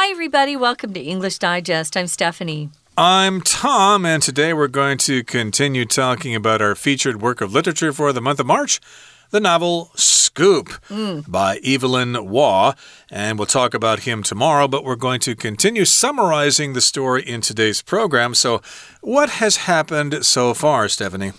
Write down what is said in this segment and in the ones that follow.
Hi, everybody. Welcome to English Digest. I'm Stephanie. I'm Tom, and today we're going to continue talking about our featured work of literature for the month of March the novel Scoop mm. by Evelyn Waugh. And we'll talk about him tomorrow, but we're going to continue summarizing the story in today's program. So, what has happened so far, Stephanie?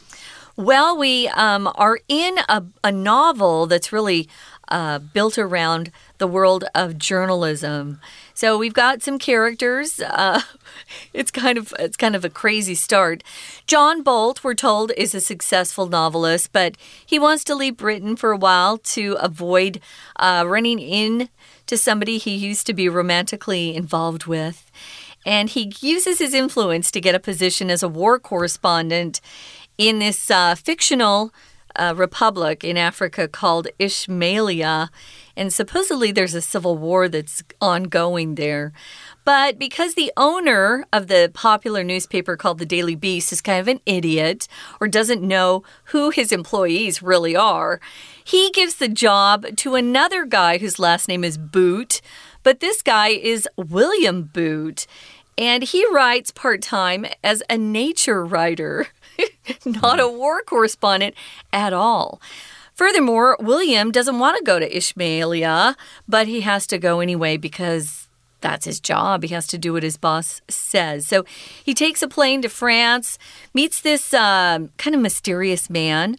Well, we um, are in a, a novel that's really uh, built around the world of journalism. So we've got some characters. Uh, it's kind of it's kind of a crazy start. John Boot, we're told, is a successful novelist, but he wants to leave Britain for a while to avoid uh, running in to somebody he used to be romantically involved with. And he uses his influence to get a position as a war correspondent in this uh, fictional uh, republic in Africa called Ishmaelia. And supposedly there's a civil war that's ongoing there. But because the owner of the popular newspaper called the Daily Beast is kind of an idiot or doesn't know who his employees really are, he gives the job to another guy whose last name is Boot. But this guy is William Boot. And he writes part time as a nature writer, not a war correspondent at all. Furthermore, William doesn't want to go to Ishmaelia, but he has to go anyway because that's his job. He has to do what his boss says. So he takes a plane to France, meets this uh, kind of mysterious man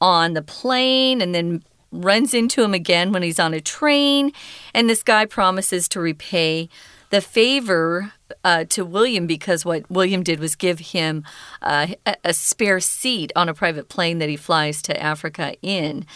on the plane, and then runs into him again when he's on a train. And this guy promises to repay the favor uh, to William because what William did was give him uh, a, a spare seat on a private plane that he flies to Africa in.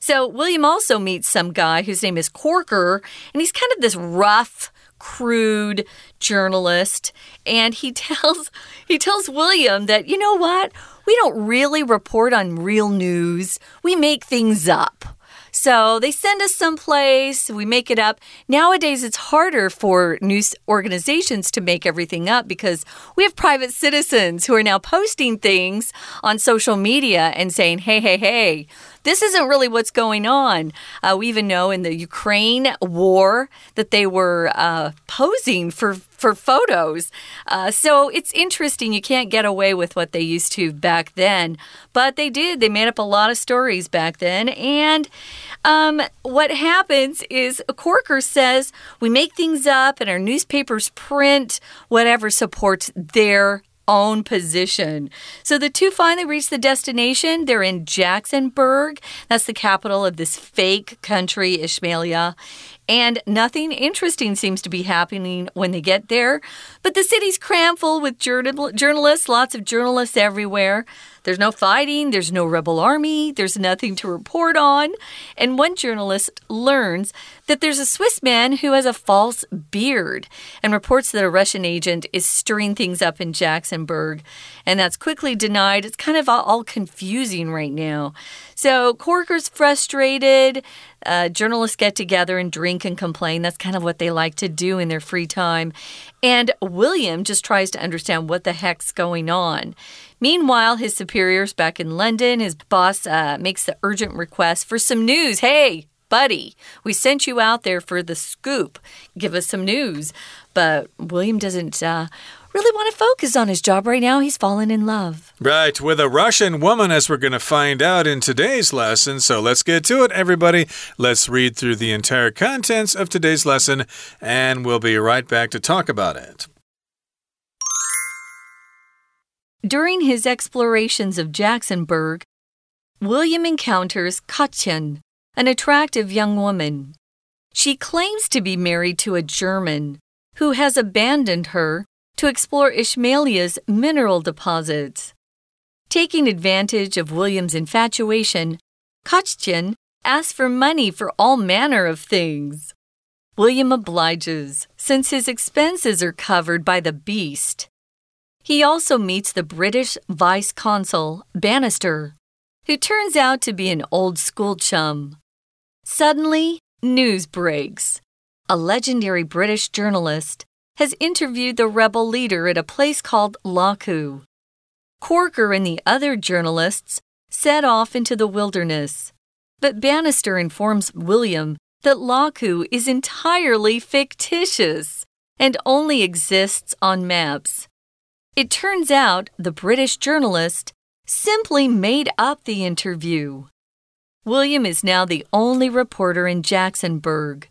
So William also meets some guy whose name is Corker, and he's kind of this rough crude journalist. And he tells he tells William that you know what? We don't really report on real news. We make things up so they send us someplace, we make it up. Nowadays, it's harder for news organizations to make everything up because we have private citizens who are now posting things on social media and saying, hey, hey, hey, this isn't really what's going on. Uh, we even know in the Ukraine war that they were uh, posing for for photos. Uh, so it's interesting. You can't get away with what they used to back then, but they did. They made up a lot of stories back then. And um, what happens is Corker says we make things up and our newspapers print whatever supports their own position. So the two finally reach the destination. They're in Jacksonburg. That's the capital of this fake country, Ishmaelia. And nothing interesting seems to be happening when they get there. But the city's crammed full with journal journalists, lots of journalists everywhere. There's no fighting, there's no rebel army, there's nothing to report on. And one journalist learns that there's a Swiss man who has a false beard and reports that a Russian agent is stirring things up in Jacksonburg. And that's quickly denied. It's kind of all confusing right now. So Corker's frustrated. Uh, journalists get together and drink and complain. That's kind of what they like to do in their free time. And William just tries to understand what the heck's going on. Meanwhile, his superiors back in London, his boss uh, makes the urgent request for some news. Hey, buddy, we sent you out there for the scoop. Give us some news. But William doesn't uh, really want to focus on his job right now. He's fallen in love. Right, with a Russian woman, as we're going to find out in today's lesson. So let's get to it, everybody. Let's read through the entire contents of today's lesson, and we'll be right back to talk about it. During his explorations of Jacksonburg, William encounters Kätchen, an attractive young woman. She claims to be married to a German who has abandoned her to explore Ishmaelia's mineral deposits. Taking advantage of William's infatuation, Kätchen asks for money for all manner of things. William obliges, since his expenses are covered by the beast. He also meets the British vice consul, Bannister, who turns out to be an old school chum. Suddenly, news breaks. A legendary British journalist has interviewed the rebel leader at a place called Laku. Corker and the other journalists set off into the wilderness, but Bannister informs William that Laku is entirely fictitious. and only exists on maps. It turns out the British journalist simply made up the interview. William is now the only reporter in Jacksonburg.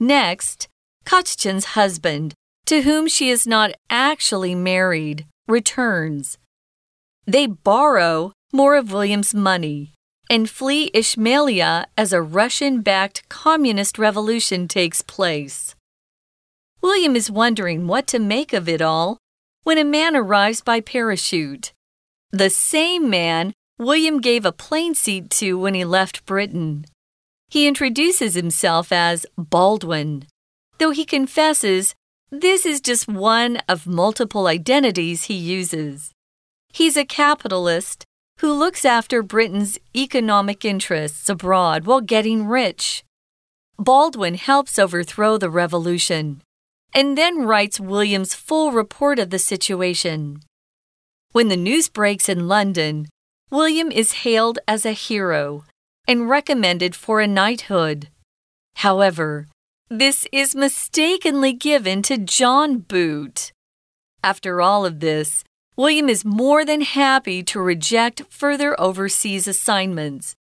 Next, Kätchen's husband, to whom she is not actually married, returns. They borrow more of William's money and flee Ishmaelia as a Russian backed communist revolution takes place. William is wondering what to make of it all when a man arrives by parachute. The same man William gave a plane seat to when he left Britain. He introduces himself as Baldwin, though he confesses this is just one of multiple identities he uses. He's a capitalist who looks after Britain's economic interests abroad while getting rich. Baldwin helps overthrow the revolution and then writes William's full report of the situation. When the news breaks in London, William is hailed as a hero and recommended for a knighthood. However, this is mistakenly given to John Boot. After all of this, William is more than happy to reject further overseas assignments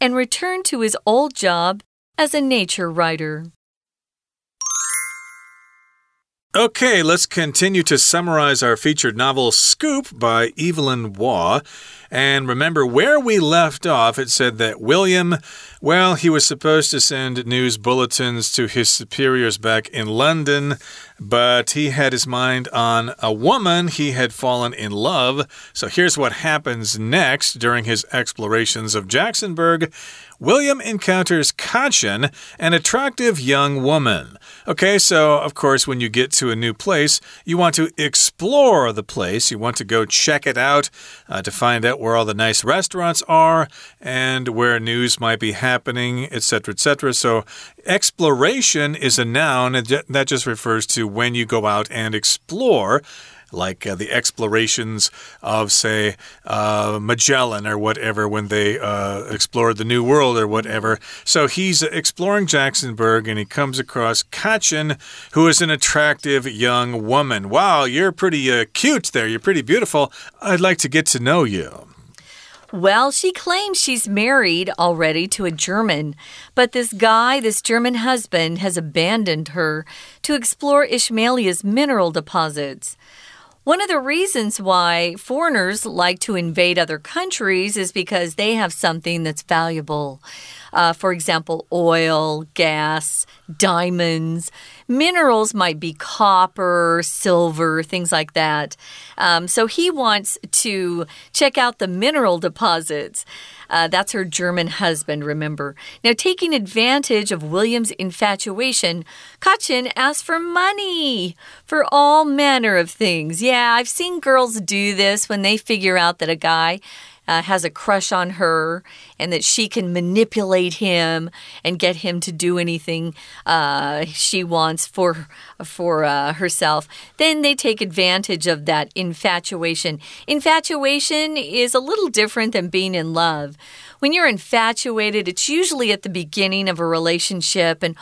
and return to his old job as a nature writer. Okay, let's continue to summarize our featured novel Scoop by Evelyn Waugh. And remember where we left off, it said that William, well, he was supposed to send news bulletins to his superiors back in London, but he had his mind on a woman he had fallen in love. So here's what happens next during his explorations of Jacksonburg. William encounters Kätchen, an attractive young woman. Okay, so of course, when you get to a new place, you want to explore the place. You want to go check it out uh, to find out where all the nice restaurants are and where news might be happening, etc., etc. So, exploration is a noun that just refers to when you go out and explore like uh, the explorations of, say, uh, Magellan or whatever when they uh, explored the New World or whatever. So he's exploring Jacksonburg and he comes across Kätchen, who is an attractive young woman. Wow, you're pretty uh, cute there. You're pretty beautiful. I'd like to get to know you. Well, she claims she's married already to a German, but this guy, this German husband, has abandoned her to explore Ishmaelia's mineral deposits. One of the reasons why foreigners like to invade other countries is because they have something that's valuable. Uh, for example, oil, gas, diamonds. Minerals might be copper, silver, things like that. Um, so he wants to check out the mineral deposits. Uh, that's her German husband, remember. Now, taking advantage of William's infatuation, Kätchen asks for money for all manner of things. Yeah, I've seen girls do this when they figure out that a guy uh, has a crush on her and that she can manipulate him and get him to do anything uh, she wants for for uh, herself, then they take advantage of that infatuation. Infatuation is a little different than being in love. When you're infatuated, it's usually at the beginning of a relationship and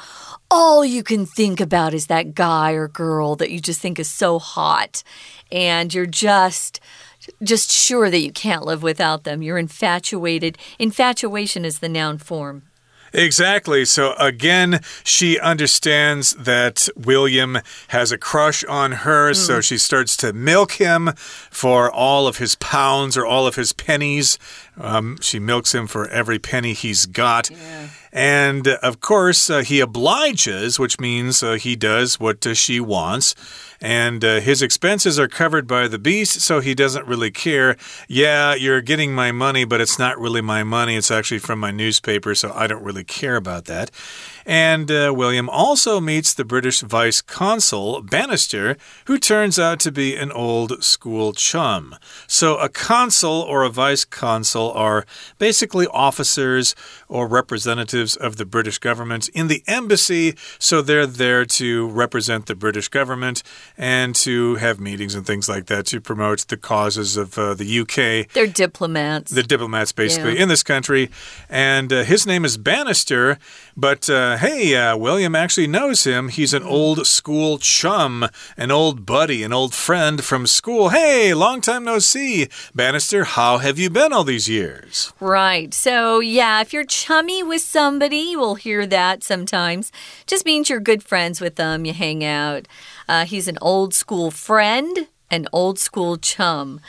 all you can think about is that guy or girl that you just think is so hot and you're just just sure that you can't live without them. You're infatuated. Infatuation is the noun form. Exactly. So again, she understands that William has a crush on her, mm. so she starts to milk him for all of his pounds or all of his pennies. Um, she milks him for every penny he's got. Yeah. And of course, uh, he obliges, which means uh, he does what uh, she wants. And uh, his expenses are covered by the beast, so he doesn't really care. Yeah, you're getting my money, but it's not really my money. It's actually from my newspaper, so I don't really care about that. And uh, William also meets the British vice consul, Bannister, who turns out to be an old school chum. So a consul or a vice consul are basically officers or representatives of the British government in the embassy. So they're there to represent the British government and to have meetings and things like that to promote the causes of uh, the UK. They're diplomats. The diplomats, basically, Yeah. in this country. And uh, his name is Bannister. But uh, hey, uh, William actually knows him. He's an old school chum, an old buddy, an old friend from school. Hey, long time no see. Bannister, how have you been all these years? Right. So, yeah, if you're chummy with somebody, you will hear that sometimes. Just means you're good friends with them, you hang out. Uh, he's an old school friend, an old school chum.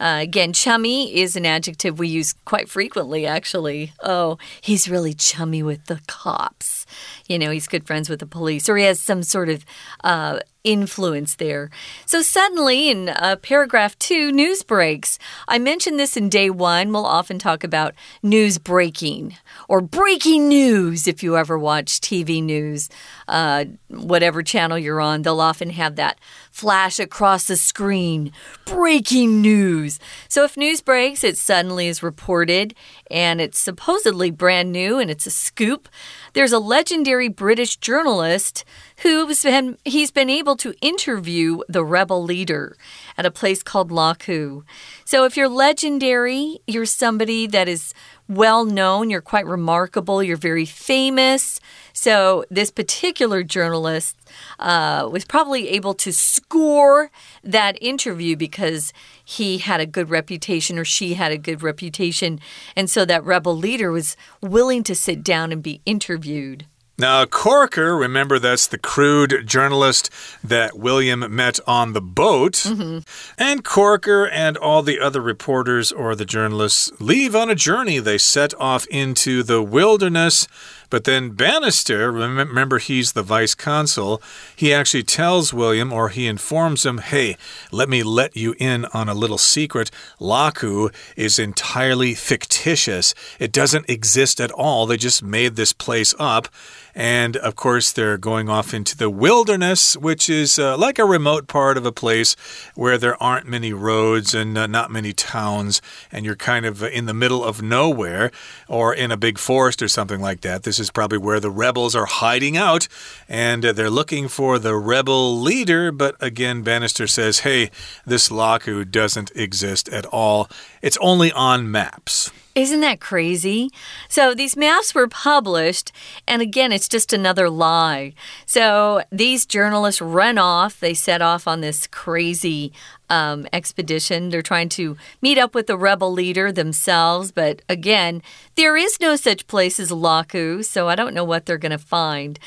Uh, again, chummy is an adjective we use quite frequently, actually. Oh, he's really chummy with the cops. You know, he's good friends with the police, or he has some sort of uh, influence there. So suddenly, in uh, paragraph two, news breaks. I mentioned this in day one. We'll often talk about news breaking or breaking news if you ever watch TV news, uh, whatever channel you're on, they'll often have that flash across the screen breaking news. So if news breaks, it suddenly is reported and it's supposedly brand new and it's a scoop. There's a legendary British journalist who's been he's been able to interview the rebel leader at a place called Laku. So if you're legendary, you're somebody that is well known, you're quite remarkable, you're very famous. So this particular journalist uh, was probably able to score that interview because he had a good reputation or she had a good reputation. And so that rebel leader was willing to sit down and be interviewed. Now, Corker, remember that's the crude journalist that William met on the boat. Mm-hmm. And Corker and all the other reporters or the journalists leave on a journey. They set off into the wilderness. But then Bannister, remember he's the vice consul, he actually tells William or he informs him, hey, let me let you in on a little secret. Laku is entirely fictitious, it doesn't exist at all. They just made this place up. And of course, they're going off into the wilderness, which is uh, like a remote part of a place where there aren't many roads and uh, not many towns, and you're kind of in the middle of nowhere or in a big forest or something like that. This is probably where the rebels are hiding out, and uh, they're looking for the rebel leader. But again, Bannister says, hey, this Laku doesn't exist at all, it's only on maps. Isn't that crazy? So these maps were published, and again, it's just another lie. So these journalists run off. They set off on this crazy um, expedition. They're trying to meet up with the rebel leader themselves, but again, there is no such place as Laku, so I don't know what they're going to find.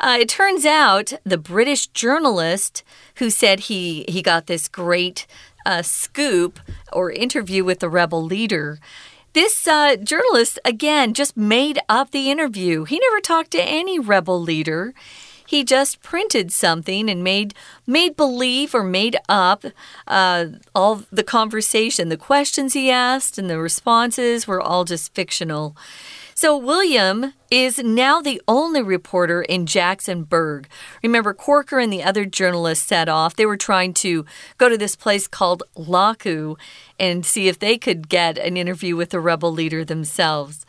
Uh, it turns out the British journalist who said he he got this great uh, scoop or interview with the rebel leader. This uh, journalist, again, just made up the interview. He never talked to any rebel leader. He just printed something and made made believe or made up uh, all the conversation. The questions he asked and the responses were all just fictional. So William is now the only reporter in Jacksonburg. Remember, Corker and the other journalists set off. They were trying to go to this place called Laku and see if they could get an interview with the rebel leader themselves.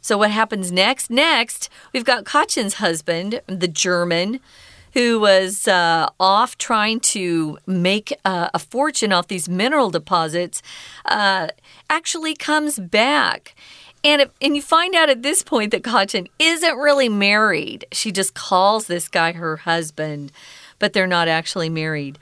So what happens next? Next, we've got Kätchen's husband, the German who was uh, off trying to make uh, a fortune off these mineral deposits, uh, actually comes back. And, and you find out at this point that Kätchen isn't really married. She just calls this guy her husband, but they're not actually married.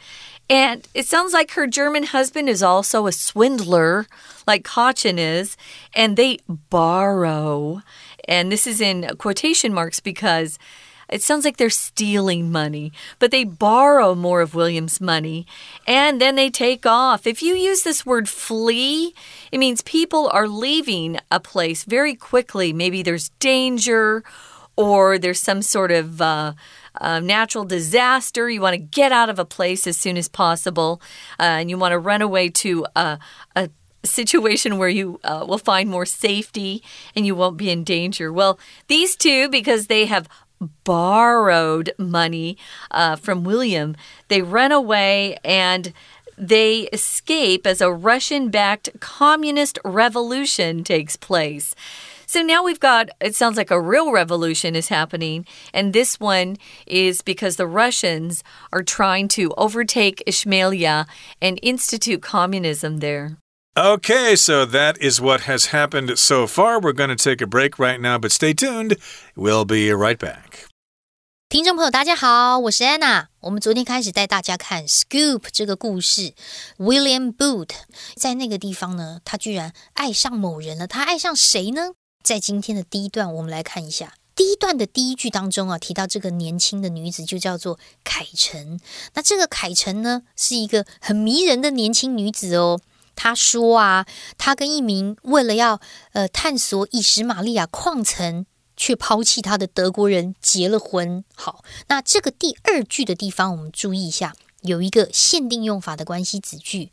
And it sounds like her German husband is also a swindler, like Kätchen is, and they borrow. And this is in quotation marks because it sounds like they're stealing money, but they borrow more of William's money and then they take off. If you use this word flee, it means people are leaving a place very quickly. Maybe there's danger or there's some sort of uh, uh, natural disaster. You want to get out of a place as soon as possible uh, and you want to run away to a, a situation where you uh, will find more safety and you won't be in danger. Well, these two, because they have borrowed money uh, from William, they run away and they escape as a Russian backed communist revolution takes place. So now we've got, it sounds like a real revolution is happening. And this one is because the Russians are trying to overtake Ishmaelia and institute communism there. Okay, so that is what has happened so far. We're going to take a break right now, but stay tuned. We'll be right back. 听众朋友，大家好，我是安娜。我们昨天开始带大家看《Scoop》这个故事。William Booth 在那个地方呢，他居然爱上某人了。他爱上谁呢？在今天的第一段，我们来看一下第一段的第一句当中啊，提到这个年轻的女子就叫做凯晨。那这个凯晨呢，是一个很迷人的年轻女子哦。 他说啊，他跟一名为了要呃探索以实玛利亚矿层却抛弃他的德国人结了婚。好，那这个第二句的地方，我们注意一下，有一个限定用法的关系子句，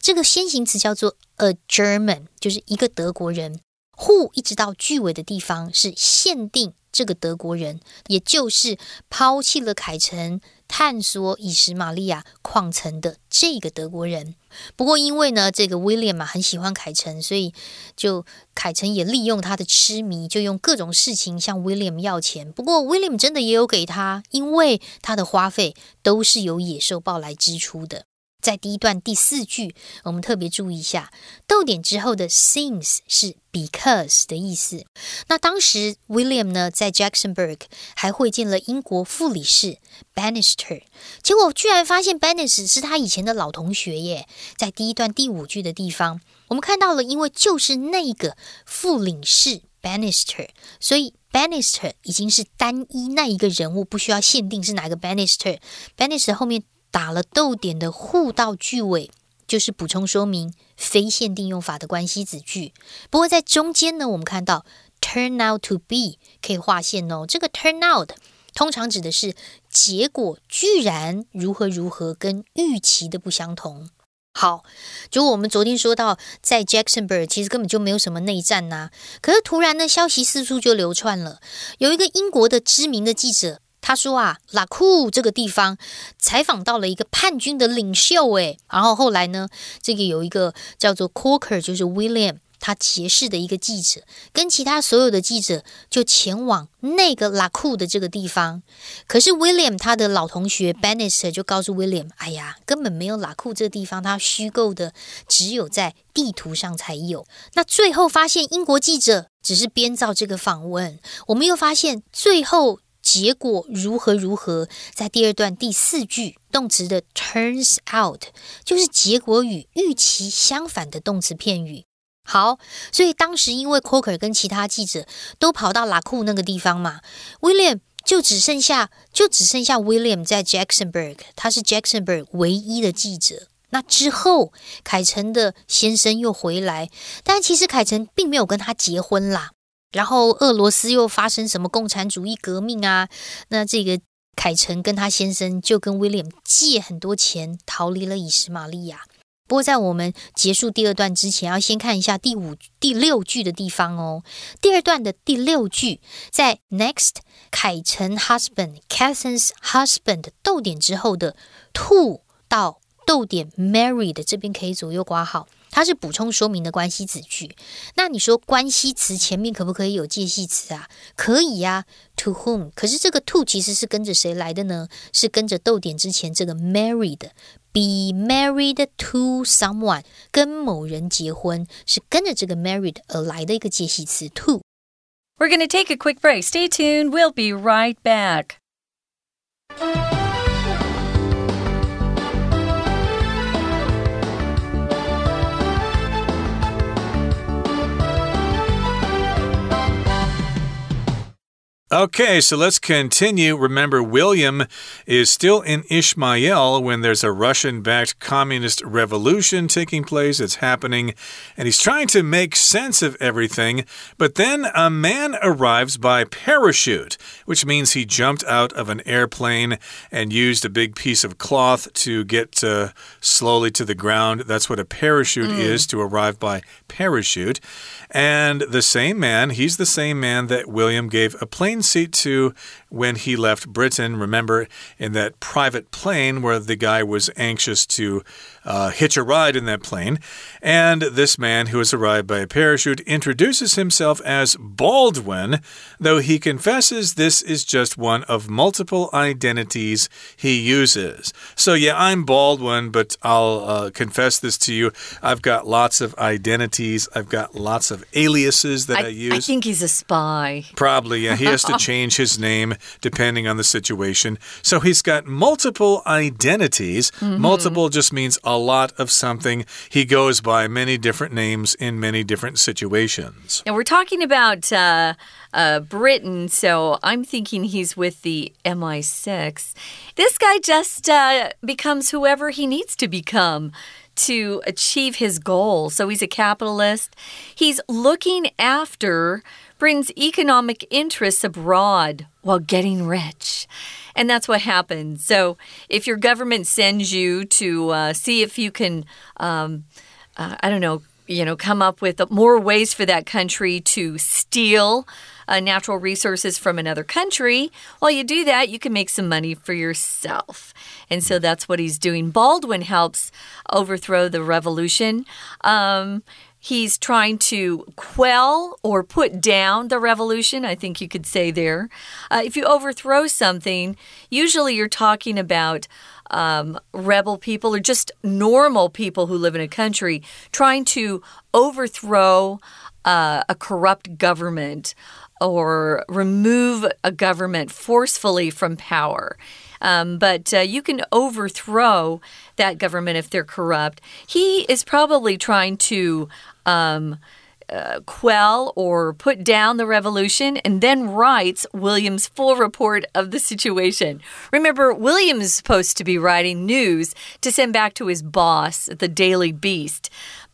这个先行词叫做 a German，就是一个德国人。who 一直到句尾的地方是限定这个德国人，也就是抛弃了凯城探索以实玛利亚矿层的这个德国人。不过因为呢，这个威廉嘛很喜欢凯城，所以就凯城也利用他的痴迷，就用各种事情向威廉要钱。不过威廉真的也有给他，因为他的花费都是由野兽报来支出的。在第一段第四句，我们特别注意一下，逗点之后的 since 是 because 的意思。那当时 William 呢，在 Jacksonburg 还会见了英国副理事 Bannister，结果居然发现 Bannister 是他以前的老同学耶。在第一段第五句的地方，我们看到了，因为就是那个副领事 Bannister，所以 Bannister 已经是单一那一个人物，不需要限定是哪个 Bannister。Bannister 后面。打了逗点的互到句尾，就是补充说明非限定用法的关系子句。不过在中间呢，我们看到 turn out to be 可以划线哦。这个 turn out 通常指的是结果居然如何如何，跟预期的不相同。好，就我们昨天说到，在 Jacksonburg 其实根本就没有什么内战呐，可是突然呢，消息四处就流窜了，有一个英国的知名的记者。他说啊，拉库这个地方采访到了一个叛军的领袖，诶，然后后来呢，这个有一个叫做 Corker，就是 William，他结识的一个记者，跟其他所有的记者就前往那个拉库的这个地方。可是 William 他的老同学 Bannister 就告诉 William，哎呀，根本没有拉库这个地方，他虚构的，只有在地图上才有。那最后发现英国记者只是编造这个访问，我们又发现最后。结果如何如何？在第二段第四句动词的 turns out 就是结果与预期相反的动词片语。好，所以当时因为 Coker 跟其他记者都跑到拉库那个地方嘛，William 就只剩下就只剩下 William 在 Jacksonburg，他是 Jacksonburg 唯一的记者。那之后，凯城的先生又回来，但其实凯城并没有跟他结婚啦。然后俄罗斯又发生什么共产主义革命啊？那这个凯臣跟他先生就跟威廉借很多钱逃离了以实玛利亚。不过在我们结束第二段之前，要先看一下第五、第六句的地方哦。第二段的第六句在 next 凯臣 husband Catherine's husband 逗点之后的 to 到逗点 married 这边可以左右挂号。它是补充说明的关系子句，那你说关系词前面可不可以有介系词啊？可以呀，to whom。可是这个 to 其实是跟着谁来的呢？是跟着逗点之前这个 married，be married to someone，跟某人结婚，是跟着这个 married 而来的一个介系词 to。We're going to take a quick break. Stay tuned. We'll be right back. Okay, so let's continue. Remember, William is still in Ishmael when there's a Russian backed communist revolution taking place. It's happening, and he's trying to make sense of everything. But then a man arrives by parachute, which means he jumped out of an airplane and used a big piece of cloth to get uh, slowly to the ground. That's what a parachute mm. is to arrive by parachute. And the same man, he's the same man that William gave a plane seat to when he left Britain. Remember, in that private plane where the guy was anxious to uh, hitch a ride in that plane. And this man, who has arrived by a parachute, introduces himself as Baldwin, though he confesses this is just one of multiple identities he uses. So, yeah, I'm Baldwin, but I'll uh, confess this to you. I've got lots of identities, I've got lots of aliases that I, I use. I think he's a spy. Probably, yeah. He has to change his name depending on the situation. So, he's got multiple identities. Mm -hmm. Multiple just means a lot of something. He goes by many different names in many different situations. And we're talking about uh, uh, Britain, so I'm thinking he's with the MI6. This guy just uh, becomes whoever he needs to become to achieve his goal. So he's a capitalist. He's looking after Britain's economic interests abroad while getting rich. And that's what happens. So if your government sends you to uh, see if you can, um, uh, I don't know, you know, come up with more ways for that country to steal uh, natural resources from another country. While you do that, you can make some money for yourself. And so that's what he's doing. Baldwin helps overthrow the revolution. Um, He's trying to quell or put down the revolution, I think you could say there. Uh, if you overthrow something, usually you're talking about um, rebel people or just normal people who live in a country trying to overthrow uh, a corrupt government or remove a government forcefully from power. Um, but uh, you can overthrow that government if they're corrupt. He is probably trying to. Um, uh, quell or put down the revolution and then writes William's full report of the situation. Remember, William is supposed to be writing news to send back to his boss, at the Daily Beast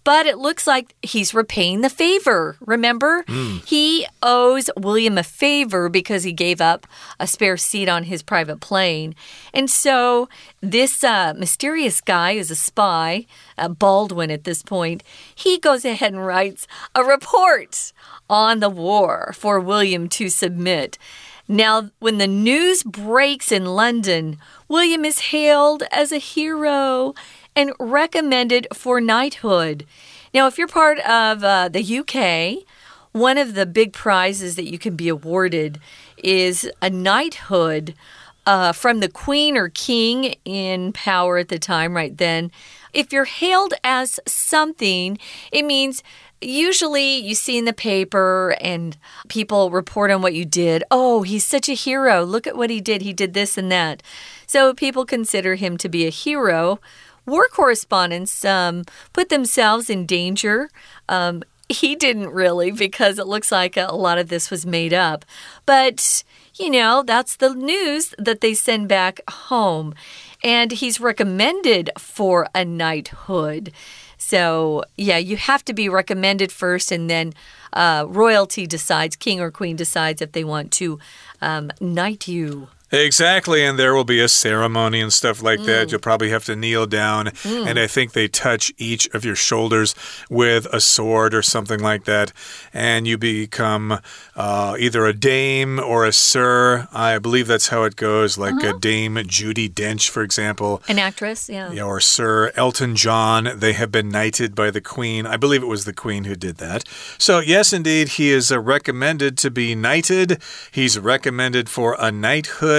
but it looks like he's repaying the favor. Remember? Mm. He owes William a favor because he gave up a spare seat on his private plane. And so this uh, mysterious guy is a spy, uh, Baldwin at this point. He goes ahead and writes a report on the war for William to submit. Now, when the news breaks in London, William is hailed as a hero and recommended for knighthood. Now, if you're part of uh, the UK, one of the big prizes that you can be awarded is a knighthood uh, from the queen or king in power at the time, right then. If you're hailed as something, it means usually you see in the paper and people report on what you did. Oh, he's such a hero. Look at what he did. He did this and that. So people consider him to be a hero war correspondents um, put themselves in danger. Um, he didn't really, because it looks like a, lot of this was made up. But, you know, that's the news that they send back home. And he's recommended for a knighthood. So, yeah, you have to be recommended first, and then uh, royalty decides, king or queen decides if they want to um, knight you. Exactly, and there will be a ceremony and stuff like mm. that. You'll probably have to kneel down, mm. and I think they touch each of your shoulders with a sword or something like that, and you become uh, either a dame or a sir. I believe that's how it goes, like uh -huh. a Dame Judi Dench, for example. An actress, yeah. yeah. Or Sir Elton John. They have been knighted by the Queen. I believe it was the Queen who did that. So, yes, indeed, he is uh, recommended to be knighted. He's recommended for a knighthood.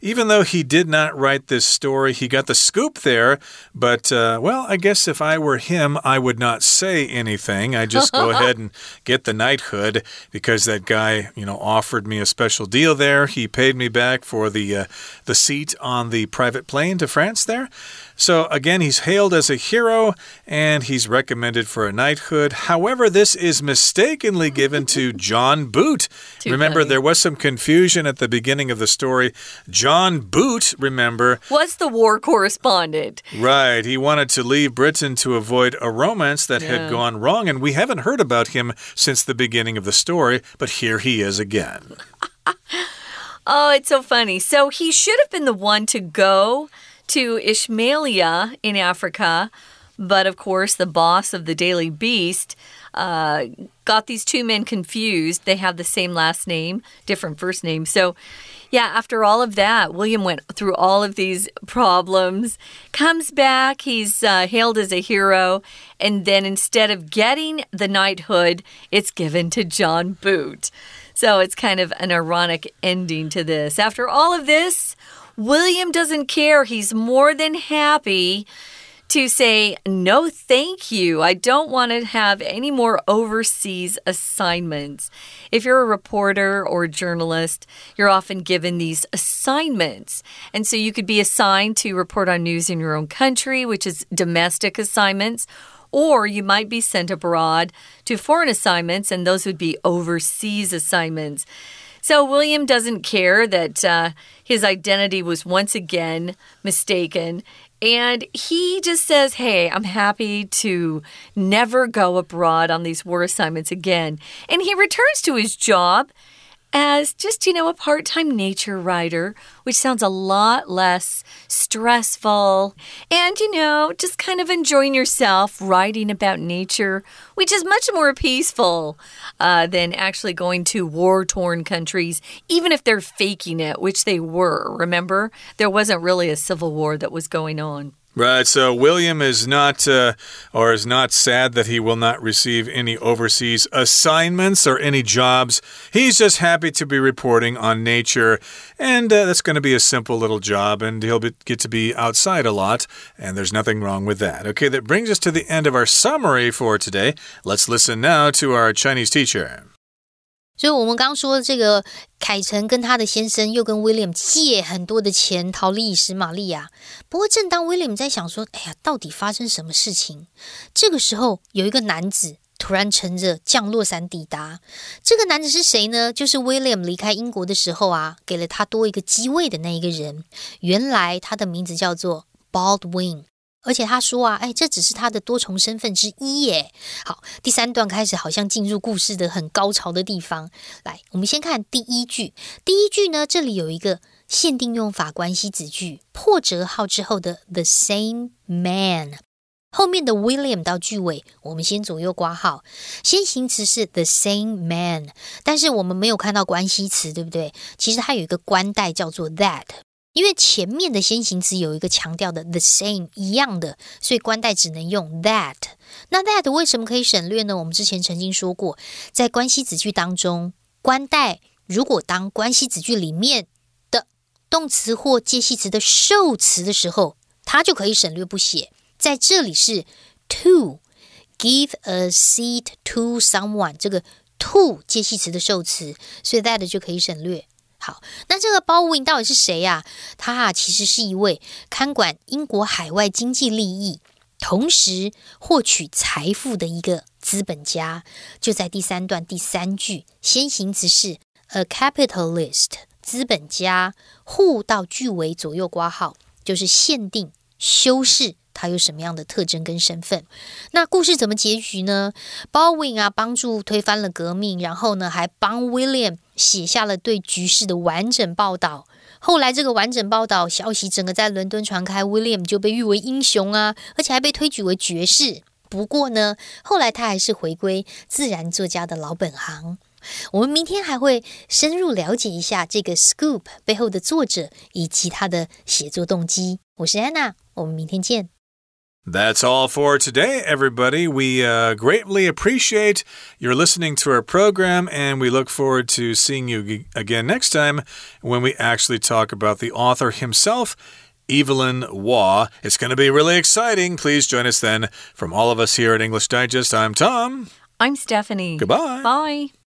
Even though he did not write this story, he got the scoop there. But, uh, well, I guess if I were him, I would not say anything. I just go ahead and get the knighthood because that guy, you know, offered me a special deal there. He paid me back for the uh, the seat on the private plane to France there. So, again, he's hailed as a hero and he's recommended for a knighthood. However, this is mistakenly given to John Boot. remember, funny. there was some confusion at the beginning of the story. John Boot, remember, was the war correspondent. Right. He wanted to leave Britain to avoid a romance that yeah. had gone wrong, and we haven't heard about him since the beginning of the story, but here he is again. oh, it's so funny. So, he should have been the one to go to Ishmaelia in Africa. But of course, the boss of the Daily Beast uh, got these two men confused. They have the same last name, different first name. So Yeah, after all of that, William went through all of these problems, comes back, he's uh, hailed as a hero, and then instead of getting the knighthood, it's given to John Boot. So it's kind of an ironic ending to this. After all of this, William doesn't care. He's more than happy to say, no, thank you. I don't want to have any more overseas assignments. If you're a reporter or a journalist, you're often given these assignments. And so you could be assigned to report on news in your own country, which is domestic assignments. Or you might be sent abroad to foreign assignments, and those would be overseas assignments. So William doesn't care that uh, his identity was once again mistaken. And he just says, Hey, I'm happy to never go abroad on these war assignments again. And he returns to his job as just, you know, a part time nature writer, which sounds a lot less stressful. And, you know, just kind of enjoying yourself writing about nature, which is much more peaceful uh, than actually going to war torn countries, even if they're faking it, which they were. Remember, there wasn't really a civil war that was going on. Right. So William is not, uh, or is not sad that he will not receive any overseas assignments or any jobs. He's just happy to be reporting on nature, and uh, that's going to be a simple little job, and he'll be, get to be outside a lot, and there's nothing wrong with that. Okay, that brings us to the end of our summary for today. Let's listen now to our Chinese teacher. 所以，我们刚刚说这个凯晨跟他的先生又跟威廉借很多的钱逃离以实玛利亚。不过，正当威廉在想说：“哎呀，到底发生什么事情？”这个时候，有一个男子突然乘着降落伞抵达。这个男子是谁呢？就是威廉离开英国的时候啊，给了他多一个机位的那一个人。原来他的名字叫做 Baldwin。而且他说啊，哎，这只是他的多重身份之一耶。好，第三段开始，好像进入故事的很高潮的地方。来，我们先看第一句。第一句呢，这里有一个限定用法关系子句，破折号之后的 the same man，后面的 William 到句尾，我们先左右挂号。先行词是 the same man，但是我们没有看到关系词，对不对？其实它有一个关代叫做 that。因为前面的先行词有一个强调的 the same 一样的，所以关代只能用 that。那 that 为什么可以省略呢？我们之前曾经说过，在关系子句当中，关代如果当关系子句里面的动词或介系词的受词的时候，它就可以省略不写。在这里是 to give a seat to someone 这个 to 介系词的受词，所以 that 就可以省略。好，那这个包务英到底是谁呀？他啊，其实是一位看管英国海外经济利益，同时获取财富的一个资本家。就在第三段第三句，先行词是 a capitalist，资本家。户到句尾左右挂号，就是限定修饰。他有什么样的特征跟身份？那故事怎么结局呢？Baldwin 啊，帮助推翻了革命，然后呢，还帮 William 写下了对局势的完整报道。后来这个完整报道消息整个在伦敦传开，William 就被誉为英雄啊，而且还被推举为爵士。不过呢，后来他还是回归自然作家的老本行。我们明天还会深入了解一下这个 Scoop 背后的作者以及他的写作动机。我是安娜我们明天见。That's all for today, everybody. We uh, greatly appreciate your listening to our program, and we look forward to seeing you again next time when we actually talk about the author himself. Evelyn Waugh. It's going to be really exciting. Please join us then. From all of us here at English Digest, I'm Tom. I'm Stephanie. Goodbye. Bye.